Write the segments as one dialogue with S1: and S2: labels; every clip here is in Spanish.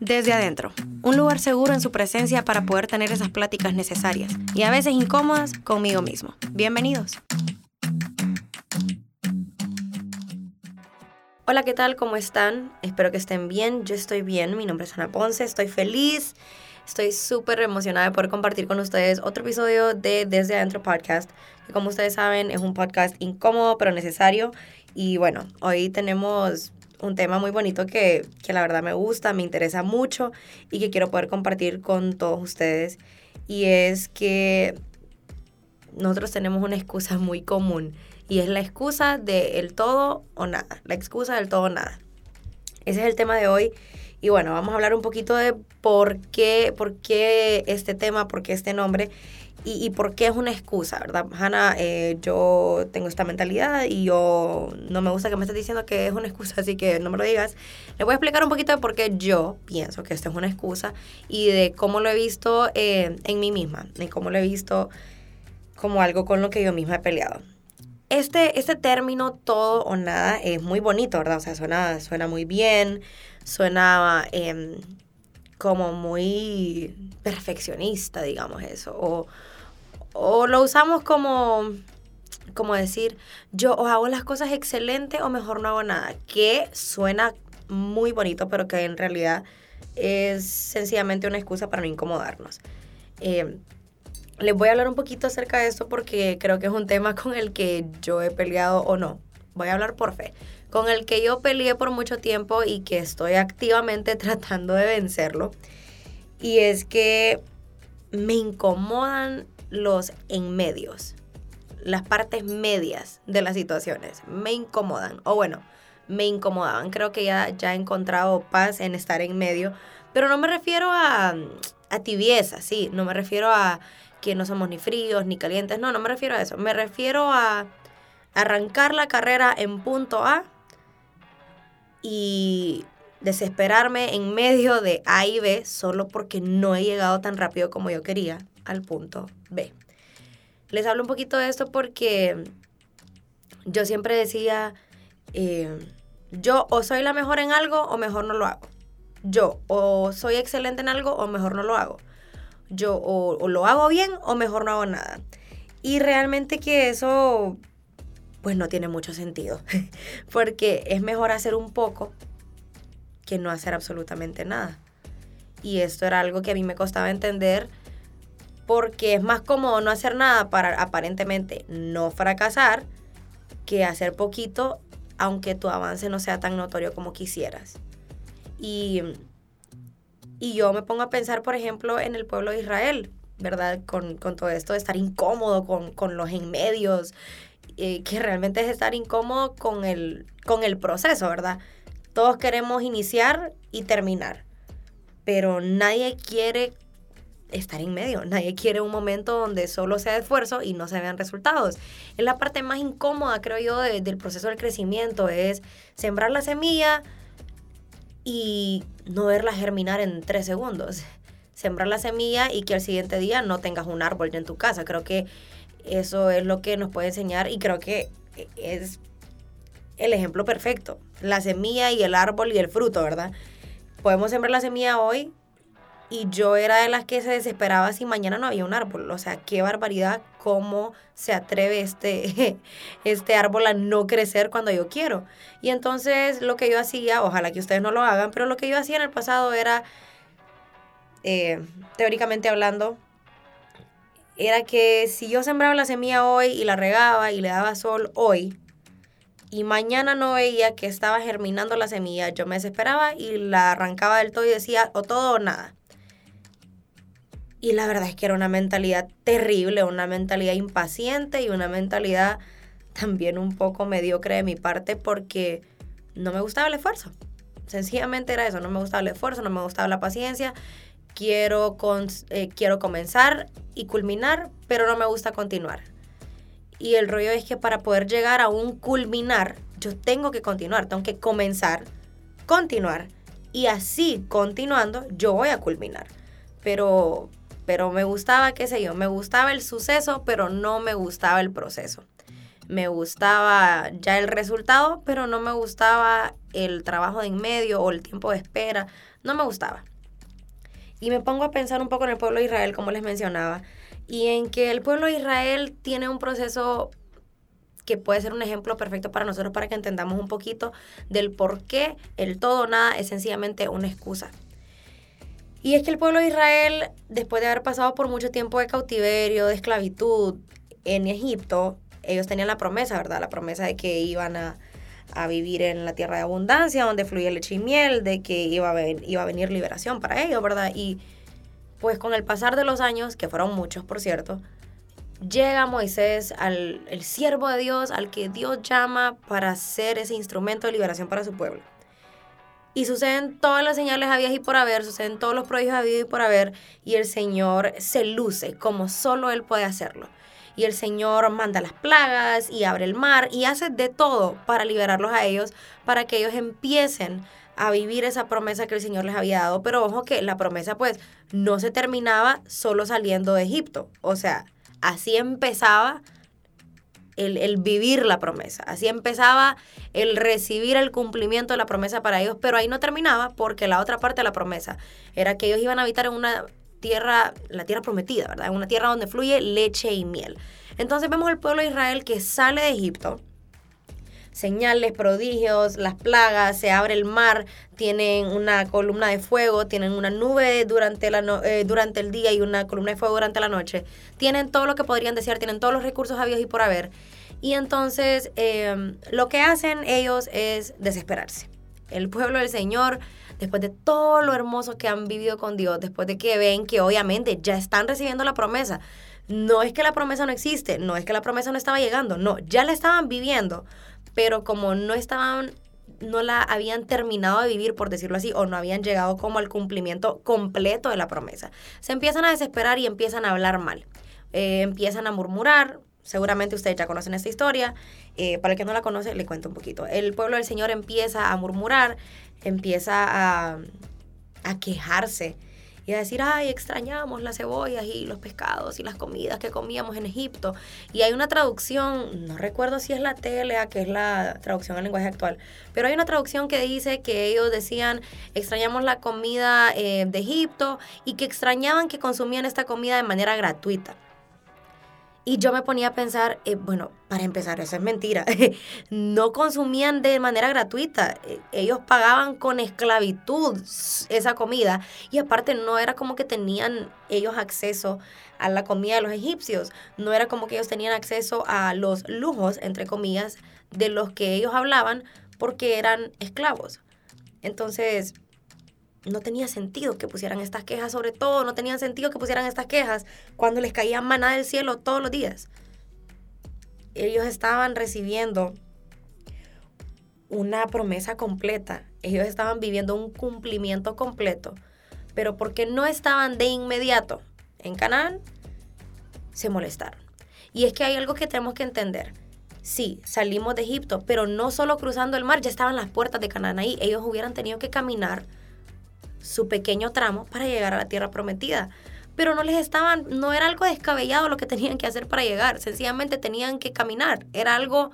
S1: Desde adentro, un lugar seguro en su presencia para poder tener esas pláticas necesarias y a veces incómodas conmigo mismo. Bienvenidos. Hola, ¿qué tal? ¿Cómo están? Espero que estén bien. Yo estoy bien. Mi nombre es Ana Ponce. Estoy feliz. Estoy súper emocionada de poder compartir con ustedes otro episodio de Desde Adentro Podcast, que como ustedes saben es un podcast incómodo pero necesario. Y bueno, hoy tenemos un tema muy bonito que, que la verdad me gusta, me interesa mucho y que quiero poder compartir con todos ustedes. Y es que nosotros tenemos una excusa muy común y es la excusa del todo o nada, la excusa del todo o nada. Ese es el tema de hoy y bueno, vamos a hablar un poquito de por qué, por qué este tema, por qué este nombre y, y por qué es una excusa, ¿verdad? Hanna, eh, yo tengo esta mentalidad y yo no me gusta que me estés diciendo que es una excusa, así que no me lo digas. Le voy a explicar un poquito de por qué yo pienso que esto es una excusa y de cómo lo he visto eh, en mí misma, de cómo lo he visto como algo con lo que yo misma he peleado. Este, este término todo o nada es muy bonito, ¿verdad? O sea, suena, suena muy bien, suena eh, como muy perfeccionista, digamos eso, o lo usamos como, como decir, yo o hago las cosas excelente o mejor no hago nada, que suena muy bonito, pero que en realidad es sencillamente una excusa para no incomodarnos. Eh, les voy a hablar un poquito acerca de esto porque creo que es un tema con el que yo he peleado o no. Voy a hablar por fe. Con el que yo peleé por mucho tiempo y que estoy activamente tratando de vencerlo. Y es que me incomodan los en medios, las partes medias de las situaciones. Me incomodan, o bueno, me incomodaban. Creo que ya, ya he encontrado paz en estar en medio, pero no me refiero a, a tibieza, sí, no me refiero a que no somos ni fríos ni calientes, no, no me refiero a eso. Me refiero a arrancar la carrera en punto A y desesperarme en medio de A y B solo porque no he llegado tan rápido como yo quería al punto B. Les hablo un poquito de esto porque yo siempre decía, eh, yo o soy la mejor en algo o mejor no lo hago. Yo o soy excelente en algo o mejor no lo hago. Yo o, o lo hago bien o mejor no hago nada. Y realmente que eso pues no tiene mucho sentido, porque es mejor hacer un poco que no hacer absolutamente nada. Y esto era algo que a mí me costaba entender porque es más cómodo no hacer nada para aparentemente no fracasar que hacer poquito aunque tu avance no sea tan notorio como quisieras. Y, y yo me pongo a pensar, por ejemplo, en el pueblo de Israel, ¿verdad? Con, todo esto de estar incómodo con, los en medios, eh, que realmente es estar incómodo con el, con el proceso, ¿verdad? Todos queremos iniciar y terminar, pero nadie quiere estar en medio. Nadie quiere un momento donde solo sea esfuerzo y no se vean resultados. Es la parte más incómoda, creo yo, del proceso del crecimiento, es sembrar la semilla y no verla germinar en tres segundos. Sembrar la semilla y que al siguiente día no tengas un árbol en tu casa. Creo que eso es lo que nos puede enseñar y creo que es el ejemplo perfecto. La semilla y el árbol y el fruto, ¿verdad? Podemos sembrar la semilla hoy, y yo era de las que se desesperaba si mañana no había un árbol. O sea, qué barbaridad, cómo se atreve este, este árbol a no crecer cuando yo quiero. Y entonces lo que yo hacía, ojalá que ustedes no lo hagan, pero lo que yo hacía en el pasado era, eh, teóricamente hablando, era que si yo sembraba la semilla hoy y la regaba y le daba sol hoy, y mañana no veía que estaba germinando la semilla, yo me desesperaba y la arrancaba del todo y decía o todo o nada. Y la verdad es que era una mentalidad terrible, una mentalidad impaciente y una mentalidad también un poco mediocre de mi parte porque no me gustaba el esfuerzo. Sencillamente era eso, no me gustaba el esfuerzo, no me gustaba la paciencia. Quiero, eh, quiero comenzar y culminar, pero no me gusta continuar. Y el rollo es que para poder llegar a un culminar, yo tengo que continuar, tengo que comenzar, continuar. Y así, continuando, yo voy a culminar. Pero pero me gustaba, qué sé yo, me gustaba el suceso, pero no me gustaba el proceso. me gustaba ya el resultado, pero no me gustaba el trabajo de en medio o el tiempo de espera, no me gustaba. Y me pongo a pensar un poco en el pueblo de Israel, como les mencionaba, y en que el pueblo de Israel tiene un proceso que puede ser un ejemplo perfecto para nosotros para que entendamos un poquito del por qué el todo o nada es sencillamente una excusa. Y es que el pueblo de Israel, después de haber pasado por mucho tiempo de cautiverio, de esclavitud en Egipto, ellos tenían la promesa, ¿verdad? La promesa de que iban a, vivir en la tierra de abundancia, donde fluye leche y miel, de que iba a, iba a venir liberación para ellos, ¿verdad? Y pues con el pasar de los años, que fueron muchos, por cierto, llega Moisés, al el siervo de Dios, al que Dios llama para ser ese instrumento de liberación para su pueblo. Y suceden todas las señales habidas y por haber, suceden todos los prodigios habidos y por haber, y el Señor se luce como solo Él puede hacerlo. Y el Señor manda las plagas y abre el mar y hace de todo para liberarlos a ellos, para que ellos empiecen a vivir esa promesa que el Señor les había dado. Pero ojo que la promesa pues no se terminaba solo saliendo de Egipto. O sea, así empezaba el, vivir la promesa. Así empezaba el recibir el cumplimiento de la promesa para ellos, pero ahí no terminaba porque la otra parte de la promesa era que ellos iban a habitar en una tierra, la tierra prometida, ¿verdad? En una tierra donde fluye leche y miel. Entonces vemos al pueblo de Israel que sale de Egipto, señales, prodigios, las plagas, se abre el mar, tienen una columna de fuego, tienen una nube durante, la eh, durante el día y una columna de fuego durante la noche. Tienen todo lo que podrían desear, tienen todos los recursos habidos y por haber. Y entonces em, lo que hacen ellos es desesperarse. El pueblo del Señor, después de todo lo hermoso que han vivido con Dios, después de que ven que obviamente ya están recibiendo la promesa, no es que la promesa no existe, no es que la promesa no estaba llegando, no, ya la estaban viviendo, pero como no estaban, no la habían terminado de vivir, por decirlo así, o no habían llegado como al cumplimiento completo de la promesa, se empiezan a desesperar y empiezan a hablar mal. Eh, empiezan a murmurar, seguramente ustedes ya conocen esta historia, eh, para el que no la conoce, le cuento un poquito. El pueblo del Señor empieza a murmurar, empieza a, a quejarse y a decir, ay, extrañamos las cebollas y los pescados y las comidas que comíamos en Egipto. Y hay una traducción, no recuerdo si es la TLA, que es la traducción al lenguaje actual, pero hay una traducción que dice que ellos decían, extrañamos la comida eh, de Egipto y que extrañaban que consumían esta comida de manera gratuita. Y yo me ponía a pensar, eh, bueno, para empezar, eso es mentira. no consumían de manera gratuita. Eh, ellos pagaban con esclavitud esa comida. Y aparte no era como que tenían ellos acceso a la comida de los egipcios. No era como que ellos tenían acceso a los lujos, entre comillas, de los que ellos hablaban porque eran esclavos. Entonces, no tenía sentido que pusieran estas quejas, sobre todo no tenía sentido que pusieran estas quejas cuando les caía maná del cielo todos los días. Ellos estaban recibiendo una promesa completa, ellos estaban viviendo un cumplimiento completo, pero porque no estaban de inmediato en Canaán, se molestaron. Y es que hay algo que tenemos que entender. Sí, salimos de Egipto, pero no solo cruzando el mar, ya estaban las puertas de Canaán ahí. Ellos hubieran tenido que caminar su pequeño tramo para llegar a la tierra prometida. Pero no les estaban, no era algo descabellado lo que tenían que hacer para llegar, sencillamente tenían que caminar. Era algo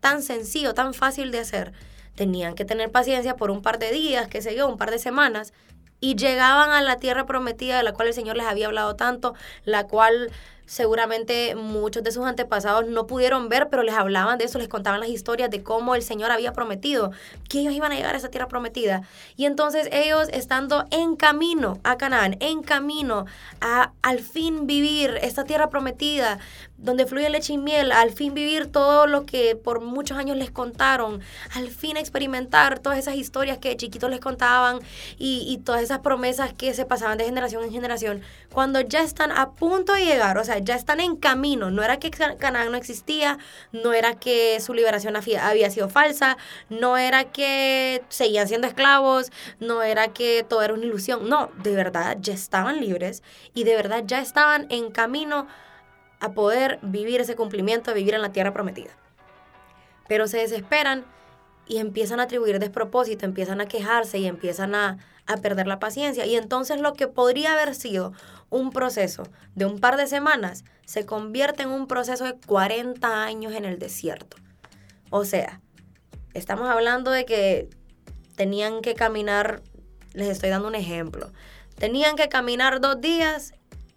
S1: tan sencillo, tan fácil de hacer. Tenían que tener paciencia por un par de días, qué sé yo, un par de semanas, y llegaban a la tierra prometida de la cual el Señor les había hablado tanto, la cual seguramente muchos de sus antepasados no pudieron ver, pero les hablaban de eso, les contaban las historias de cómo el Señor había prometido que ellos iban a llegar a esa tierra prometida. Y entonces ellos estando en camino a Canaán, en camino a al fin vivir esta tierra prometida, donde fluye leche y miel, al fin vivir todo lo que por muchos años les contaron, al fin experimentar todas esas historias que chiquitos les contaban y, y todas esas promesas que se pasaban de generación en generación, cuando ya están a punto de llegar, o sea, ya están en camino, no era que Canaán no existía, no era que su liberación había sido falsa, no era que seguían siendo esclavos, no era que todo era una ilusión, no, de verdad ya estaban libres y de verdad ya estaban en camino a poder vivir ese cumplimiento, a vivir en la tierra prometida. Pero se desesperan y empiezan a atribuir despropósito, empiezan a quejarse y empiezan a, a perder la paciencia. Y entonces lo que podría haber sido un proceso de un par de semanas se convierte en un proceso de 40 años en el desierto. O sea, estamos hablando de que tenían que caminar, les estoy dando un ejemplo, tenían que caminar dos días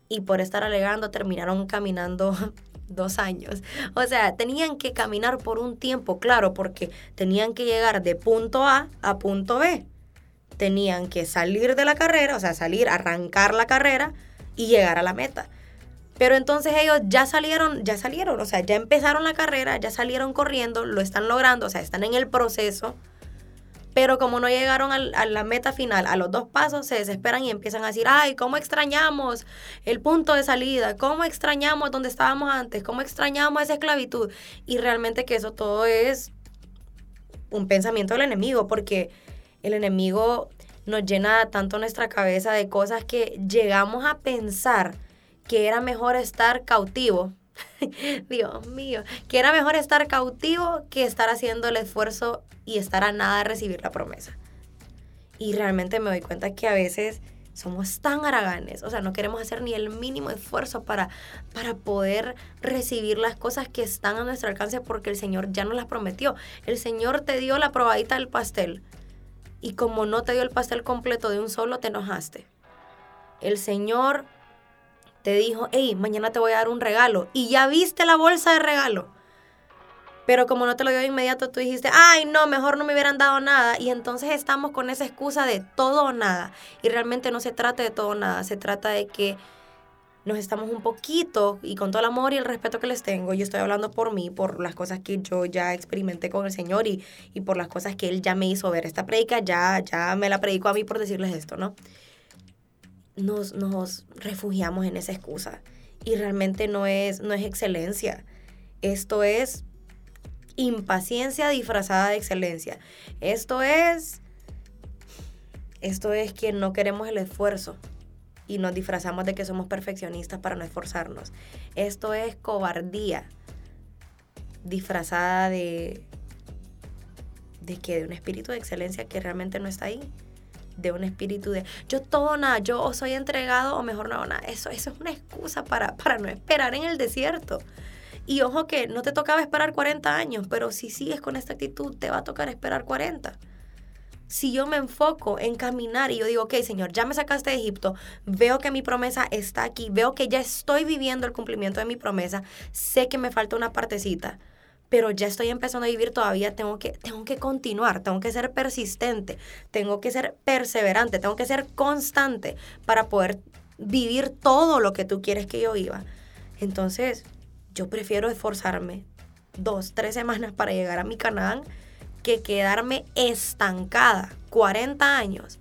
S1: y por estar alegando terminaron caminando dos años. O sea, tenían que caminar por un tiempo, claro, porque tenían que llegar de punto A a punto B. Tenían que salir de la carrera, o sea, salir, arrancar la carrera y llegar a la meta. Pero entonces ellos ya salieron, ya salieron, o sea, ya empezaron la carrera, ya salieron corriendo, lo están logrando, o sea, están en el proceso. Pero como no llegaron a la meta final, a los dos pasos, se desesperan y empiezan a decir, ay, ¿cómo extrañamos el punto de salida? ¿Cómo extrañamos donde estábamos antes? ¿Cómo extrañamos esa esclavitud? Y realmente que eso todo es un pensamiento del enemigo, porque el enemigo nos llena tanto nuestra cabeza de cosas que llegamos a pensar que era mejor estar cautivo. Dios mío, que era mejor estar cautivo que estar haciendo el esfuerzo y estar a nada de recibir la promesa. Y realmente me doy cuenta que a veces somos tan haraganes, o sea, no queremos hacer ni el mínimo esfuerzo para, para poder recibir las cosas que están a nuestro alcance porque el Señor ya nos las prometió. El Señor te dio la probadita del pastel y como no te dio el pastel completo de un solo, te enojaste. El Señor te dijo, hey, mañana te voy a dar un regalo y ya viste la bolsa de regalo. Pero como no te lo dio de inmediato, tú dijiste, ay, no, mejor no me hubieran dado nada. Y entonces estamos con esa excusa de todo o nada. Y realmente no se trata de todo o nada, se trata de que nos estamos un poquito, y con todo el amor y el respeto que les tengo, yo estoy hablando por mí, por las cosas que yo ya experimenté con el Señor y, y por las cosas que Él ya me hizo ver. Esta predica ya, ya me la predico a mí por decirles esto, ¿no? Nos, nos refugiamos en esa excusa y realmente no es, no es excelencia. Esto es impaciencia disfrazada de excelencia. Esto es, esto es que no queremos el esfuerzo y nos disfrazamos de que somos perfeccionistas para no esforzarnos. Esto es cobardía disfrazada de de que de un espíritu de excelencia que realmente no está ahí de un espíritu de yo todo nada, yo soy entregado o mejor no hago nada. Eso, eso es una excusa para, para no esperar en el desierto. Y ojo que no te tocaba esperar 40 años, pero si sigues con esta actitud, te va a tocar esperar 40 si yo me enfoco en caminar y yo digo, ok, Señor, ya me sacaste de Egipto, veo que mi promesa está aquí, veo que ya estoy viviendo el cumplimiento de mi promesa, sé que me falta una partecita, pero ya estoy empezando a vivir todavía, tengo que, tengo que continuar, tengo que ser persistente, tengo que ser perseverante, tengo que ser constante para poder vivir todo lo que tú quieres que yo viva. Entonces, yo prefiero esforzarme dos, tres semanas para llegar a mi Canaán que quedarme estancada 40 años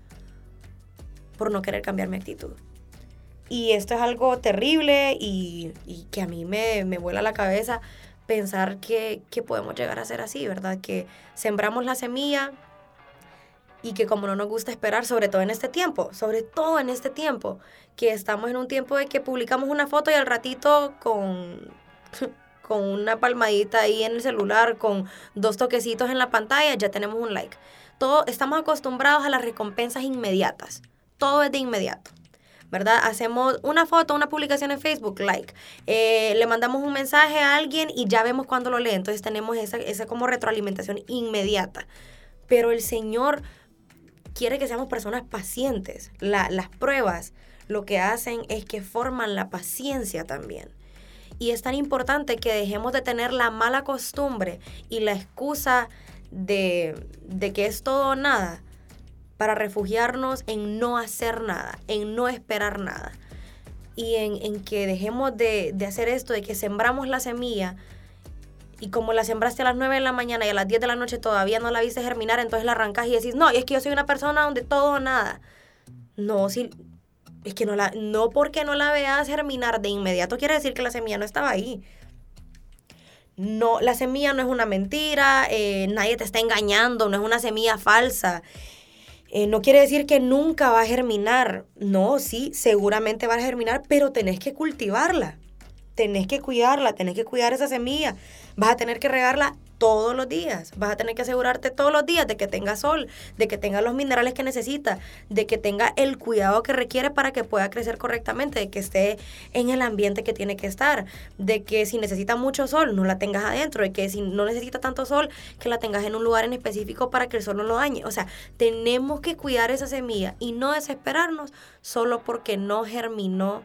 S1: por no querer cambiar mi actitud. Y esto es algo terrible y, que a mí me, me, vuela la cabeza pensar que, que podemos llegar a ser así, ¿verdad? Que sembramos la semilla y que como no nos gusta esperar, sobre todo en este tiempo, sobre todo en este tiempo, que estamos en un tiempo de que publicamos una foto y al ratito con con una palmadita ahí en el celular, con dos toquecitos en la pantalla, ya tenemos un like. Todo, estamos acostumbrados a las recompensas inmediatas. Todo es de inmediato. ¿verdad? Hacemos una foto, una publicación en Facebook, like. Eh, le mandamos un mensaje a alguien y ya vemos cuando lo lee. Entonces tenemos esa, esa como retroalimentación inmediata. Pero el Señor quiere que seamos personas pacientes. las pruebas lo que hacen es que forman la paciencia también. Y es tan importante que dejemos de tener la mala costumbre y la excusa de, que es todo o nada para refugiarnos en no hacer nada, en no esperar nada. Y en, que dejemos de, hacer esto, de que sembramos la semilla y como la sembraste a las 9 de la mañana y a las 10 de la noche todavía no la viste germinar, entonces la arrancas y decís, no, y es que yo soy una persona donde todo o nada. No, si es que no la, no porque no la veas germinar de inmediato quiere decir que la semilla no estaba ahí. No, la semilla no es una mentira, eh, nadie te está engañando, no es una semilla falsa. Eh, no quiere decir que nunca va a germinar. No, sí, seguramente va a germinar, pero tenés que cultivarla. Tenés que cuidarla, tenés que cuidar esa semilla. Vas a tener que regarla todos los días. Vas a tener que asegurarte todos los días de que tenga sol, de que tenga los minerales que necesita, de que tenga el cuidado que requiere para que pueda crecer correctamente, de que esté en el ambiente que tiene que estar, de que si necesita mucho sol, no la tengas adentro, de que si no necesita tanto sol, que la tengas en un lugar en específico para que el sol no lo dañe. O sea, tenemos que cuidar esa semilla y no desesperarnos solo porque no germinó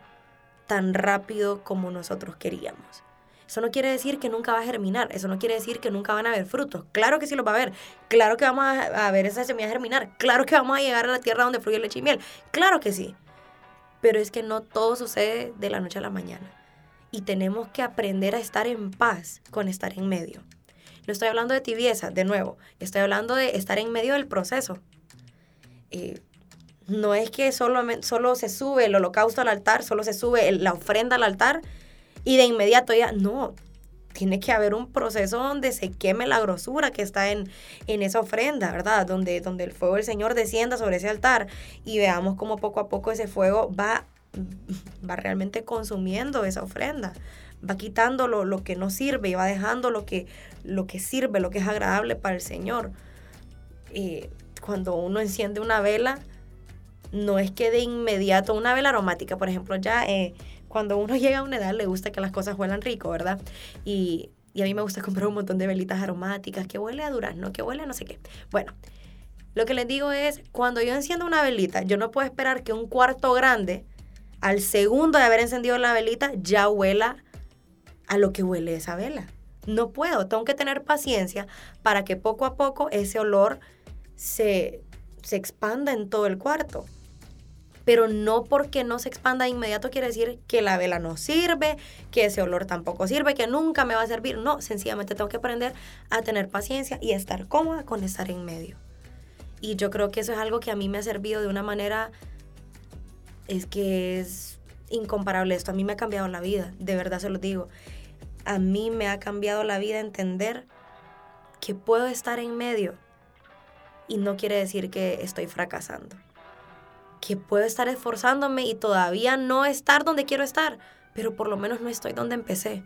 S1: tan rápido como nosotros queríamos. Eso no quiere decir que nunca va a germinar, eso no quiere decir que nunca van a haber frutos. Claro que sí los va a haber, claro que vamos a, ver esas semillas germinar, claro que vamos a llegar a la tierra donde fluye leche y miel, claro que sí. Pero es que no todo sucede de la noche a la mañana. Y tenemos que aprender a estar en paz con estar en medio. No estoy hablando de tibieza, de nuevo, estoy hablando de estar en medio del proceso. Eh, no es que solo, solo se sube el holocausto al altar, solo se sube la ofrenda al altar y de inmediato ya, no, tiene que haber un proceso donde se queme la grosura que está en, en esa ofrenda, ¿verdad? Donde, donde el fuego del Señor descienda sobre ese altar y veamos cómo poco a poco ese fuego va, va realmente consumiendo esa ofrenda, va quitando lo, que no sirve y va dejando lo que, lo que sirve, lo que es agradable para el Señor. Y cuando uno enciende una vela, no es que de inmediato, una vela aromática, por ejemplo, ya... Eh, cuando uno llega a una edad le gusta que las cosas huelan rico, ¿verdad? Y, a mí me gusta comprar un montón de velitas aromáticas, que huele a durazno, que huele a no sé qué. Bueno, lo que les digo es, cuando yo enciendo una velita, yo no puedo esperar que un cuarto grande, al segundo de haber encendido la velita, ya huela a lo que huele esa vela. No puedo, tengo que tener paciencia para que poco a poco ese olor se, se expanda en todo el cuarto pero no porque no se expanda de inmediato quiere decir que la vela no sirve, que ese olor tampoco sirve, que nunca me va a servir. No, sencillamente tengo que aprender a tener paciencia y a estar cómoda con estar en medio. Y yo creo que eso es algo que a mí me ha servido de una manera, es que es incomparable esto. A mí me ha cambiado la vida, de verdad se lo digo. A mí me ha cambiado la vida entender que puedo estar en medio y no quiere decir que estoy fracasando que puedo estar esforzándome y todavía no estar donde quiero estar, pero por lo menos no estoy donde empecé.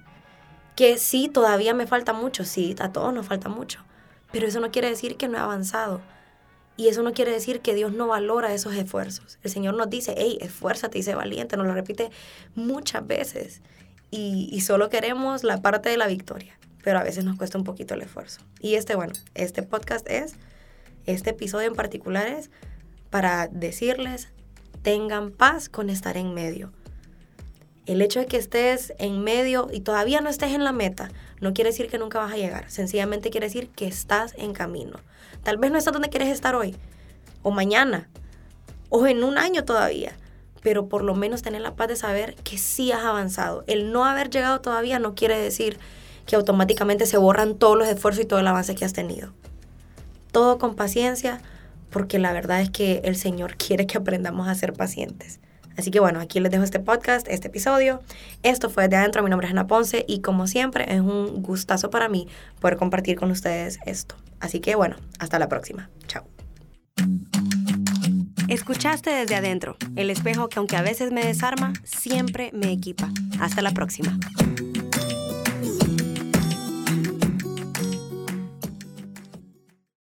S1: Que sí, todavía me falta mucho, sí, a todos nos falta mucho, pero eso no quiere decir que no he avanzado. Y eso no quiere decir que Dios no valora esos esfuerzos. El Señor nos dice, hey, esfuérzate y sé valiente, nos lo repite muchas veces. Y, y solo queremos la parte de la victoria, pero a veces nos cuesta un poquito el esfuerzo. Y este, bueno, este podcast es, este episodio en particular es para decirles, tengan paz con estar en medio. El hecho de que estés en medio y todavía no estés en la meta, no quiere decir que nunca vas a llegar. Sencillamente quiere decir que estás en camino. Tal vez no estás donde quieres estar hoy, o mañana, o en un año todavía, pero por lo menos tener la paz de saber que sí has avanzado. El no haber llegado todavía no quiere decir que automáticamente se borran todos los esfuerzos y todo el avance que has tenido. Todo con paciencia, porque la verdad es que el Señor quiere que aprendamos a ser pacientes. Así que bueno, aquí les dejo este podcast, este episodio. Esto fue de adentro, mi nombre es Ana Ponce y como siempre es un gustazo para mí poder compartir con ustedes esto. Así que bueno, hasta la próxima. Chao. Escuchaste desde adentro, el espejo que aunque a veces me desarma, siempre me equipa. Hasta la próxima.